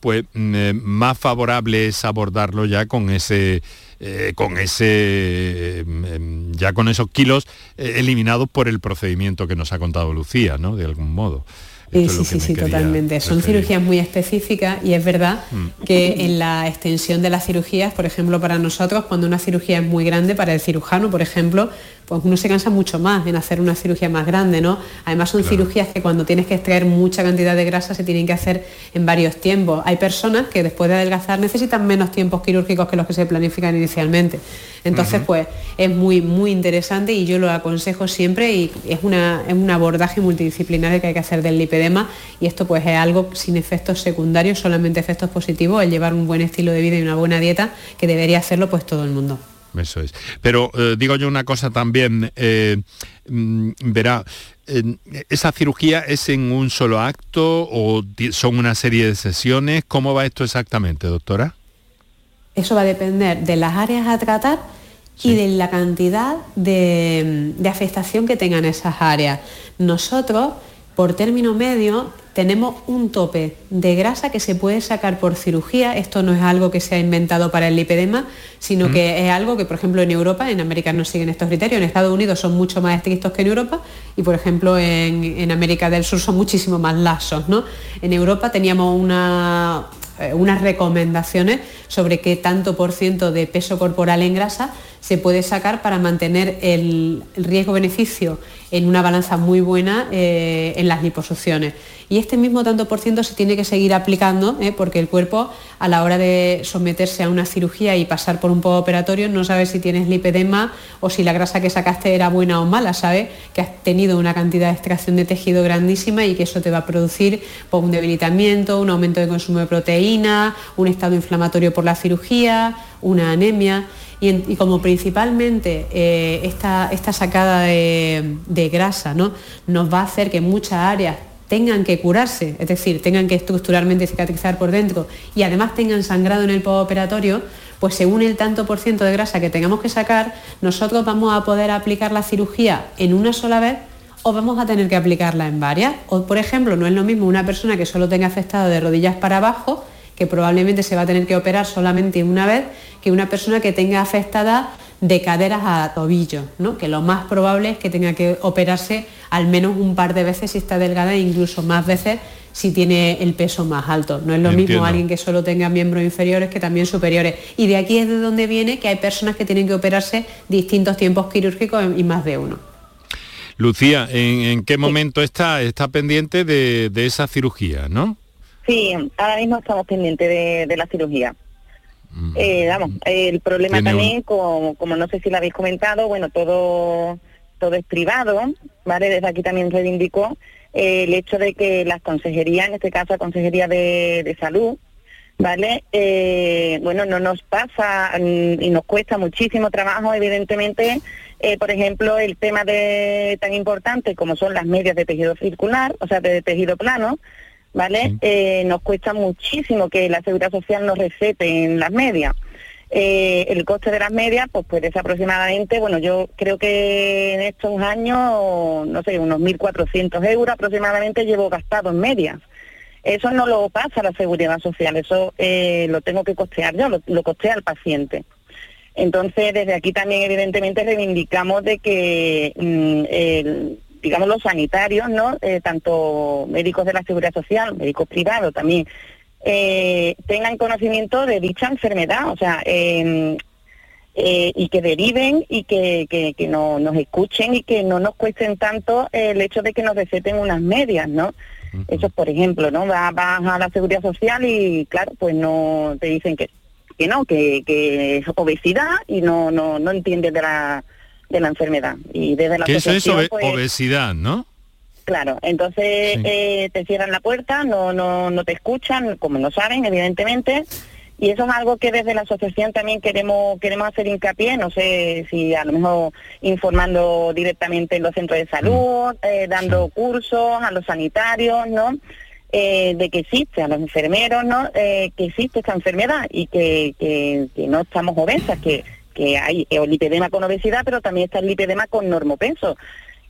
pues mm, eh, más favorable es abordarlo ya con ese eh, con ese mm, ya con esos kilos eliminados por el procedimiento que nos ha contado Lucía, ¿no? De algún modo sí, sí, sí, totalmente. Son cirugías muy específicas y es verdad mm. que en la extensión de las cirugías, por ejemplo, para nosotros, cuando una cirugía es muy grande, para el cirujano, por ejemplo, pues uno se cansa mucho más en hacer una cirugía más grande, ¿no? Además son cirugías que cuando tienes que extraer mucha cantidad de grasa se tienen que hacer en varios tiempos. Hay personas que después de adelgazar necesitan menos tiempos quirúrgicos que los que se planifican inicialmente. Entonces, pues es muy, muy interesante y yo lo aconsejo siempre y es, una, es un abordaje multidisciplinario que hay que hacer del lipedema y esto pues es algo sin efectos secundarios, solamente efectos positivos, el llevar un buen estilo de vida y una buena dieta que debería hacerlo pues todo el mundo. Eso es. Pero eh, digo yo una cosa también, eh, mm, verá, ¿esa cirugía es en un solo acto o son una serie de sesiones? ¿Cómo va esto exactamente, doctora? Eso va a depender de las áreas a tratar y de la cantidad de, de afectación que tengan esas áreas. Nosotros, por término medio, tenemos un tope de grasa que se puede sacar por cirugía. Esto no es algo que se ha inventado para el lipedema, sino que es algo que, por ejemplo, en Europa, en América no siguen estos criterios, en Estados Unidos son mucho más estrictos que en Europa y, por ejemplo, en, en América del Sur son muchísimo más laxos. ¿no? En Europa teníamos una, eh, unas recomendaciones sobre qué tanto por ciento de peso corporal en grasa se puede sacar para mantener el, riesgo-beneficio en una balanza muy buena eh, en las liposucciones. Y este mismo tanto por ciento se tiene que seguir aplicando eh, porque el cuerpo a la hora de someterse a una cirugía y pasar por un operatorio no sabe si tienes lipedema o si la grasa que sacaste era buena o mala, sabe que has tenido una cantidad de extracción de tejido grandísima y que eso te va a producir pues, un debilitamiento, un aumento de consumo de proteína, un estado inflamatorio por la cirugía, una anemia. Y, como principalmente eh, esta, esta, sacada de, grasa ¿no? nos va a hacer que muchas áreas tengan que curarse, es decir, tengan que estructuralmente cicatrizar por dentro y además tengan sangrado en el postoperatorio, pues según el tanto por ciento de grasa que tengamos que sacar, nosotros vamos a poder aplicar la cirugía en una sola vez o vamos a tener que aplicarla en varias. O por ejemplo, no es lo mismo una persona que solo tenga afectado de rodillas para abajo, que probablemente se va a tener que operar solamente una vez, que una persona que tenga afectada de caderas a tobillo, ¿no? que lo más probable es que tenga que operarse al menos un par de veces si está delgada e incluso más veces si tiene el peso más alto. No es lo mismo alguien que solo tenga miembros inferiores que también superiores. Y de aquí es de donde viene que hay personas que tienen que operarse distintos tiempos quirúrgicos y más de uno. Lucía, ¿en, qué momento está, está pendiente de, esa cirugía, no? Sí, ahora mismo estamos pendientes de la cirugía. Eh, vamos, el problema también, como, no sé si lo habéis comentado, bueno, todo, todo es privado, ¿vale? Desde aquí también reivindicó eh, el hecho de que las consejerías, en este caso la Consejería de, Salud, ¿vale? Eh, bueno, no nos pasa mm, y nos cuesta muchísimo trabajo, evidentemente, por ejemplo, el tema de tan importante como son las medias de tejido circular, o sea, de tejido plano, ¿vale? Eh, nos cuesta muchísimo que la Seguridad Social nos recete en las medias. Eh, el coste de las medias, pues puede ser aproximadamente, bueno, yo creo que en estos años, no sé, unos 1.400 euros aproximadamente llevo gastado en medias. Eso no lo pasa la Seguridad Social, eso eh, lo tengo que costear yo, lo, lo costea el paciente. Entonces, desde aquí también evidentemente reivindicamos de que mm, el, digamos, los sanitarios, ¿no? Eh, tanto médicos de la Seguridad Social, médicos privados también, eh, tengan conocimiento de dicha enfermedad, o sea, em, eh, y que deriven y que, que, no, nos escuchen y que no nos cuesten tanto el hecho de que nos receten unas medias, ¿no? Eso, por ejemplo, ¿no? Vas, a la Seguridad Social y, claro, pues no te dicen que, que no, que, que es obesidad y no, no, no entiendes de la de la enfermedad. Y desde la ¿Qué eso es pues, obesidad, no? Claro, entonces eh, te cierran la puerta, no, no, no te escuchan, como no saben, evidentemente, y eso es algo que desde la asociación también queremos queremos hacer hincapié, no sé si a lo mejor informando directamente en los centros de salud, mm. eh, dando cursos a los sanitarios, ¿no? Eh, de que existe, a los enfermeros, ¿no? que existe esta enfermedad y que, que, que no estamos obesas, que que hay el lipedema con obesidad, pero también está el lipedema con normopeso.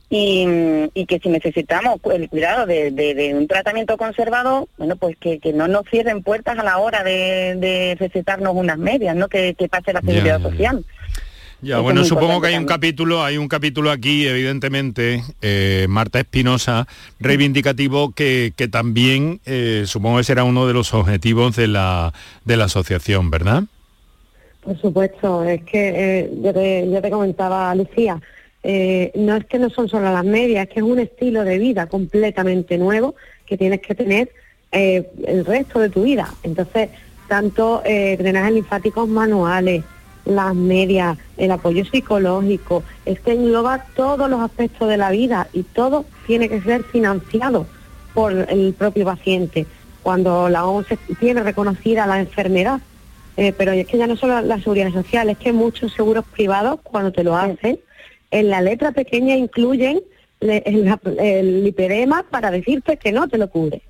Y, y que si necesitamos el cuidado de, un tratamiento conservado, bueno, pues que, no nos cierren puertas a la hora de, recetarnos unas medias, ¿no? Que, pase la seguridad social. Ya, bueno, supongo que hay un capítulo, hay un capítulo aquí, evidentemente, eh, Marta Espinosa, reivindicativo, que, que también eh, supongo que será uno de los objetivos de la, de la asociación, ¿verdad? Por supuesto, es que eh, yo, te, comentaba, Lucía, eh, no es que no son solo las medias, es que es un estilo de vida completamente nuevo que tienes que tener eh, el resto de tu vida. Entonces, tanto drenajes linfáticos manuales, las medias, el apoyo psicológico, es que engloba todos los aspectos de la vida y todo tiene que ser financiado por el propio paciente. Cuando la OMS tiene reconocida la enfermedad eh, pero es que ya no solo la seguridad social, es que muchos seguros privados, cuando te lo hacen, en la letra pequeña incluyen el, el para decirte que no te lo cubre.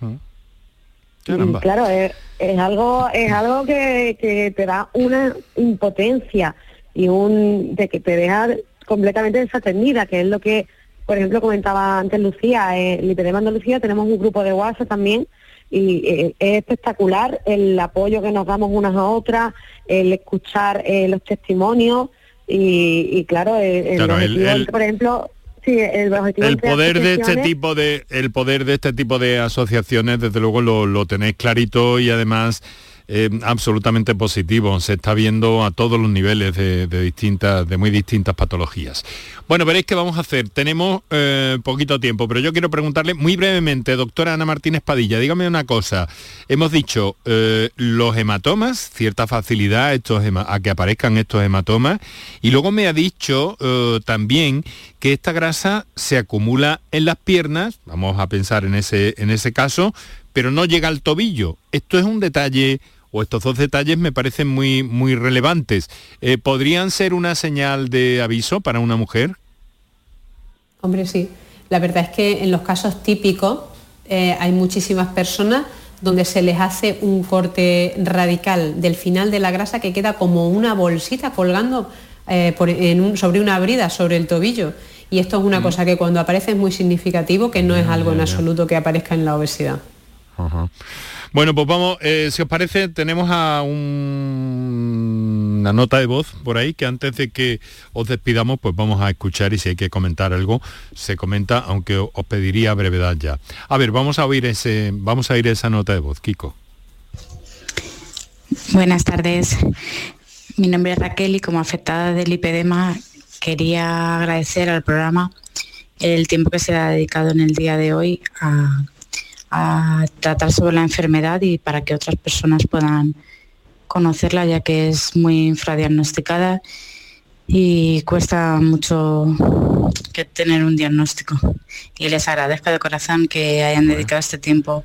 Mm. Claro, es, algo es algo que, te da una impotencia y un de que te deja completamente desatendida, que es lo que por ejemplo, comentaba antes Lucía, eh, el IPDEMA Andalucía tenemos un grupo de WhatsApp también y eh, es espectacular el apoyo que nos damos unas a otras, el escuchar eh, los testimonios y, claro, el, objetivo, por ejemplo, sí, el, el poder de este tipo de el poder de este tipo de asociaciones, desde luego lo, lo tenéis clarito y además eh, absolutamente positivo. Se está viendo a todos los niveles de, distintas, de muy distintas patologías. Bueno, veréis qué vamos a hacer. Tenemos eh, poquito tiempo, pero yo quiero preguntarle muy brevemente, doctora Ana Martínez Padilla, dígame una cosa. Hemos dicho eh, los hematomas, cierta facilidad estos a que aparezcan estos hematomas, y luego me ha dicho también que esta grasa se acumula en las piernas, vamos a pensar en ese, en ese caso, pero no llega al tobillo. Esto es un detalle o estos dos detalles me parecen muy, muy relevantes. Eh, ¿Podrían ser una señal de aviso para una mujer? Hombre, sí. La verdad es que en los casos típicos eh, hay muchísimas personas donde se les hace un corte radical del final de la grasa que queda como una bolsita colgando eh, sobre una brida, sobre el tobillo. Y esto es una mm. cosa que cuando aparece es muy significativo, que no es algo en absoluto que aparezca en la obesidad. Bueno, pues vamos, eh, si os parece, tenemos a una nota de voz por ahí que antes de que os despidamos, pues vamos a escuchar y si hay que comentar algo, se comenta, aunque os pediría brevedad ya. A ver, vamos a oír ese, vamos a esa nota de voz, Kiko. Buenas tardes. Mi nombre es Raquel y como afectada del lipedema quería agradecer al programa el tiempo que se ha dedicado en el día de hoy a a tratar sobre la enfermedad y para que otras personas puedan conocerla ya que es muy infradiagnosticada y cuesta mucho que tener un diagnóstico. Y les agradezco de corazón que hayan dedicado este tiempo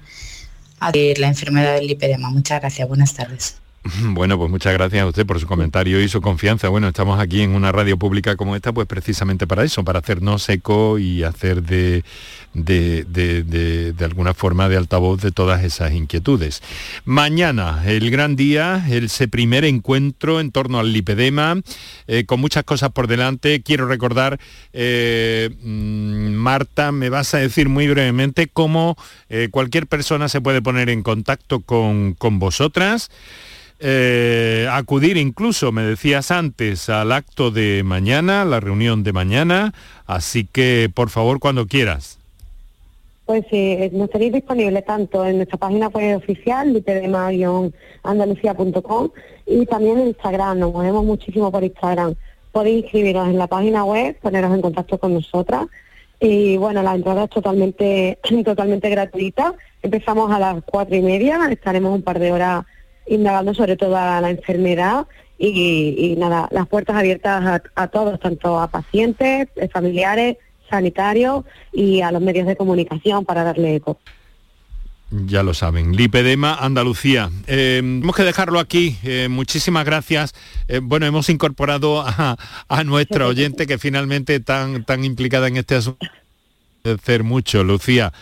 a la enfermedad del lipedema. Muchas gracias, buenas tardes. Bueno, pues muchas gracias a usted por su comentario y su confianza. Bueno, estamos aquí en una radio pública como esta, pues precisamente para eso, para hacernos eco y hacer de, de, alguna forma de altavoz de todas esas inquietudes. Mañana, el gran día, ese primer encuentro en torno al lipedema, eh, con muchas cosas por delante. Quiero recordar, eh, mm, Marta, me vas a decir muy brevemente cómo eh, cualquier persona se puede poner en contacto con, con vosotras. Eh, acudir incluso, me decías antes, al acto de mañana, la reunión de mañana, así que por favor cuando quieras. Pues sí, eh, nos tenéis disponible tanto en nuestra página web oficial, litedema-andalucía.com y también en Instagram, nos movemos muchísimo por Instagram. Podéis inscribiros en la página web, poneros en contacto con nosotras y bueno, la entrada es totalmente, totalmente gratuita. Empezamos a las cuatro y media, estaremos un par de horas indagando sobre toda la enfermedad y, nada, las puertas abiertas a, todos, tanto a pacientes, eh, familiares, sanitarios y a los medios de comunicación para darle eco. Ya lo saben, Lipedema Andalucía. Eh, tenemos que dejarlo aquí. Eh, muchísimas gracias. bueno, hemos incorporado a, a, nuestra oyente que finalmente tan, tan implicada en este asunto. Hacer mucho, Lucía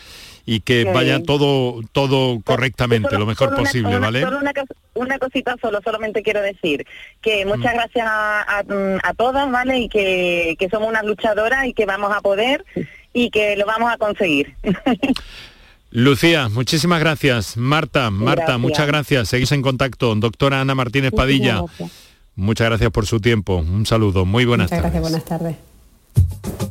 y que vaya todo todo correctamente, lo mejor posible, ¿vale? Solo una, cosita solo, solamente quiero decir que muchas mm. gracias a, todas, ¿vale? Y que, somos unas luchadoras y que vamos a poder y que lo vamos a conseguir. Lucía, muchísimas gracias. Marta, Marta, muchas gracias. Seguís en contacto. Doctora Ana Martínez Padilla, muchas gracias por su tiempo. Un saludo. Muy buenas muchas tardes. Gracias, buenas tardes.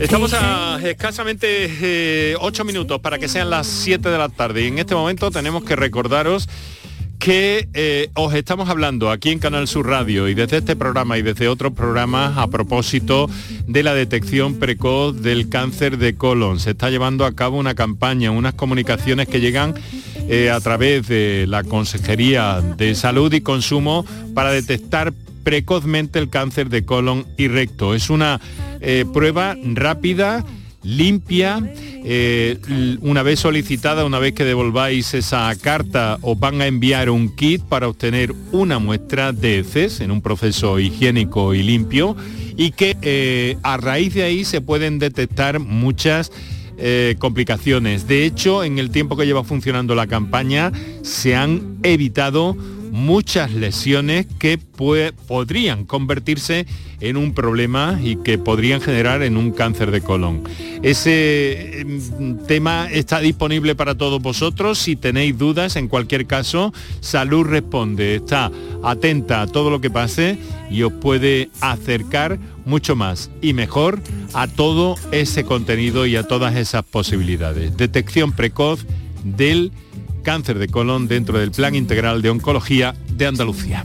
Estamos a escasamente eh, ocho minutos para que sean las 7 de la tarde. Y en este momento tenemos que recordaros que eh, os estamos hablando aquí en Canal Sur Radio y desde este programa y desde otros programas a propósito de la detección precoz del cáncer de colon. Se está llevando a cabo una campaña, unas comunicaciones que llegan eh, a través de la Consejería de Salud y Consumo para detectar precozmente el cáncer de colon y recto. Es una eh, prueba rápida limpia. Eh, una vez solicitada, una vez que devolváis esa carta, os van a enviar un kit para obtener una muestra de heces en un proceso higiénico y limpio y que a raíz de ahí se pueden detectar muchas eh, complicaciones. De hecho, en el tiempo que lleva funcionando la campaña, se han evitado muchas lesiones que podrían convertirse en un problema y que podrían generar en un cáncer de colon. Ese em, tema está disponible para todos vosotros. Si tenéis dudas, en cualquier caso, Salud Responde está atenta a todo lo que pase y os puede acercar mucho más y mejor a todo ese contenido y a todas esas posibilidades. Detección precoz del cáncer de colon dentro del Plan Integral de Oncología de Andalucía.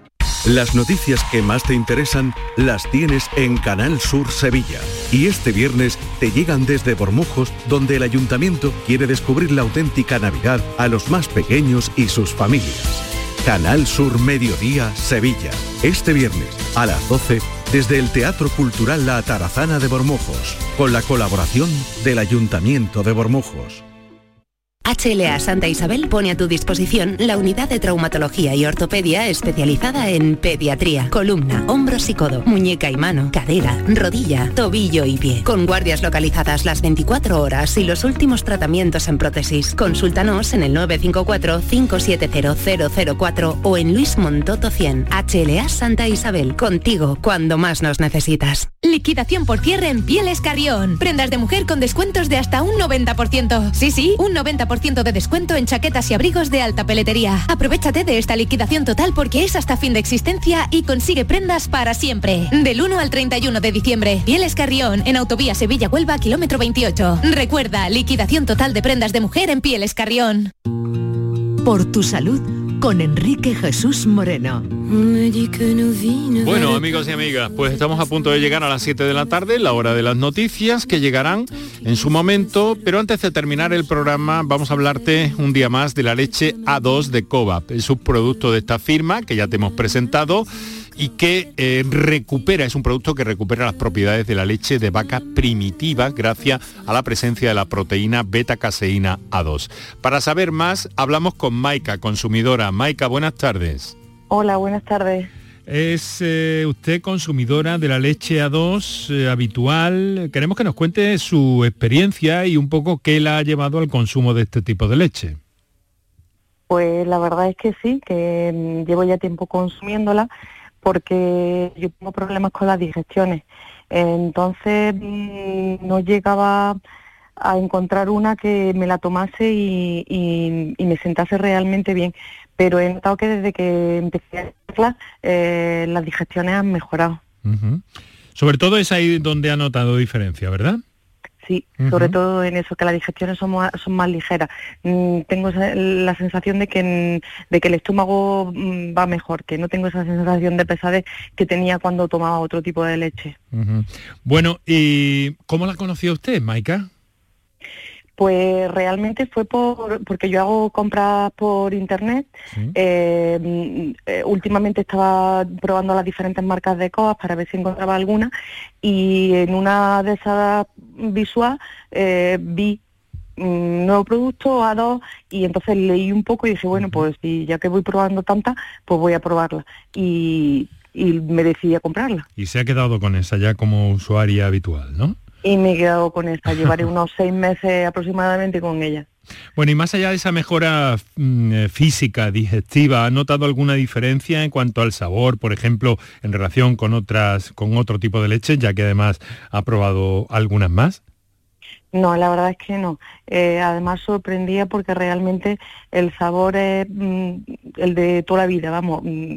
Las noticias que más te interesan las tienes en Canal Sur Sevilla. Y este viernes te llegan desde Bormujos, donde el ayuntamiento quiere descubrir la auténtica Navidad a los más pequeños y sus familias. Canal Sur Mediodía, Sevilla. Este viernes a las 12 desde el Teatro Cultural La Tarazana de Bormujos, con la colaboración del Ayuntamiento de Bormujos. HLA Santa Isabel pone a tu disposición la unidad de traumatología y ortopedia especializada en pediatría, columna, hombros y codo, muñeca y mano, cadera, rodilla, tobillo y pie. Con guardias localizadas las 24 horas y los últimos tratamientos en prótesis. Consúltanos en el 954-570004 o en Luis Montoto 100. HLA Santa Isabel, contigo cuando más nos necesitas. Liquidación por cierre en Pieles Carrión. Prendas de mujer con descuentos de hasta un 90%. Sí, sí, un 90% de descuento en chaquetas y abrigos de alta peletería. Aprovechate de esta liquidación total porque es hasta fin de existencia y consigue prendas para siempre. Del 1 al 31 de diciembre. Pieles Carrión, en Autovía Sevilla-Huelva, kilómetro 28. Recuerda, liquidación total de prendas de mujer en Pieles Carrión. Por tu salud con Enrique Jesús Moreno. Bueno, amigos y amigas, pues estamos a punto de llegar a las 7 de la tarde, la hora de las noticias que llegarán en su momento, pero antes de terminar el programa vamos a hablarte un día más de la leche A2 de Cobap, el subproducto de esta firma que ya te hemos presentado y que eh, recupera, es un producto que recupera las propiedades de la leche de vaca primitiva gracias a la presencia de la proteína beta-caseína A2. Para saber más, hablamos con Maika, consumidora. Maika, buenas tardes. Hola, buenas tardes. Es eh, usted consumidora de la leche A2 eh, habitual. Queremos que nos cuente su experiencia y un poco qué la ha llevado al consumo de este tipo de leche. Pues la verdad es que sí, que mm, llevo ya tiempo consumiéndola porque yo tengo problemas con las digestiones. Entonces mm, no llegaba a encontrar una que me la tomase y, me sentase realmente bien. Pero he notado que desde que empecé a hacerla, eh, las digestiones han mejorado. Sobre todo es ahí donde ha notado diferencia, ¿verdad? Sí, sobre todo en eso, que las digestiones son más, son más ligeras. Mm, tengo la sensación de que, de que el estómago mm, va mejor, que no tengo esa sensación de pesadez que tenía cuando tomaba otro tipo de leche. Bueno, ¿y cómo la conocía usted, Maika? Pues realmente fue por, porque yo hago compras por internet. Eh, mm, eh, últimamente estaba probando las diferentes marcas de coas para ver si encontraba alguna y en una de esas visual eh, vi un nuevo producto a dos y entonces leí un poco y dije, bueno, pues si ya que voy probando tanta, pues voy a probarla. Y, y me decidí a comprarla. Y se ha quedado con esa ya como usuaria habitual, ¿no? Y me he quedado con esta. Llevaré unos seis meses aproximadamente con ella. Bueno, y más allá de esa mejora mm, eh, física, digestiva, ¿ha notado alguna diferencia en cuanto al sabor, por ejemplo, en relación con otras, con otro tipo de leche, ya que además ha probado algunas más? No, la verdad es que no. Eh, además sorprendía porque realmente el sabor es mm, el de toda la vida, vamos. Mm,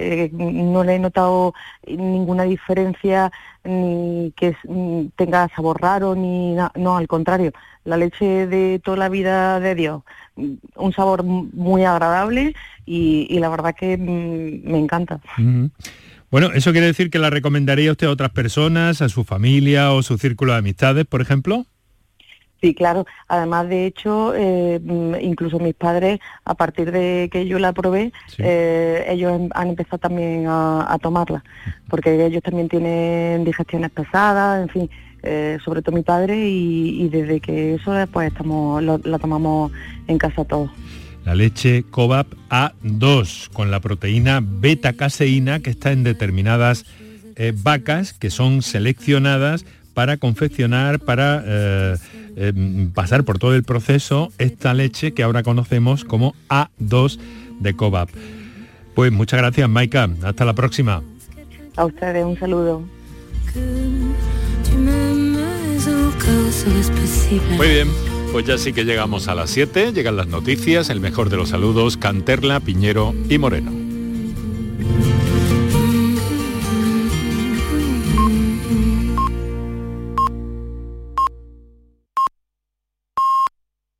eh, no le he notado ninguna diferencia ni que mm, tenga sabor raro ni no, al contrario. La leche de toda la vida de Dios, un sabor muy agradable y, la verdad que me encanta. Bueno, ¿eso quiere decir que la recomendaría usted a otras personas, a su familia o su círculo de amistades, por ejemplo? Sí, claro. Además, de hecho, eh, incluso mis padres, a partir de que yo la probé, eh, ellos han empezado también a, tomarla, porque ellos también tienen digestiones pesadas, en fin, eh, sobre todo mi padre, y, desde que eso, pues estamos, la tomamos en casa todos. La leche Cobap A2 con la proteína beta-caseína que está en determinadas vacas que son seleccionadas para confeccionar, para eh, pasar por todo el proceso esta leche que ahora conocemos como A2 de Cobap. Pues muchas gracias, Maika. Hasta la próxima. A ustedes un saludo. Muy bien, pues ya sí que llegamos a las 7, llegan las noticias, el mejor de los saludos, Canterla, Piñero y Moreno.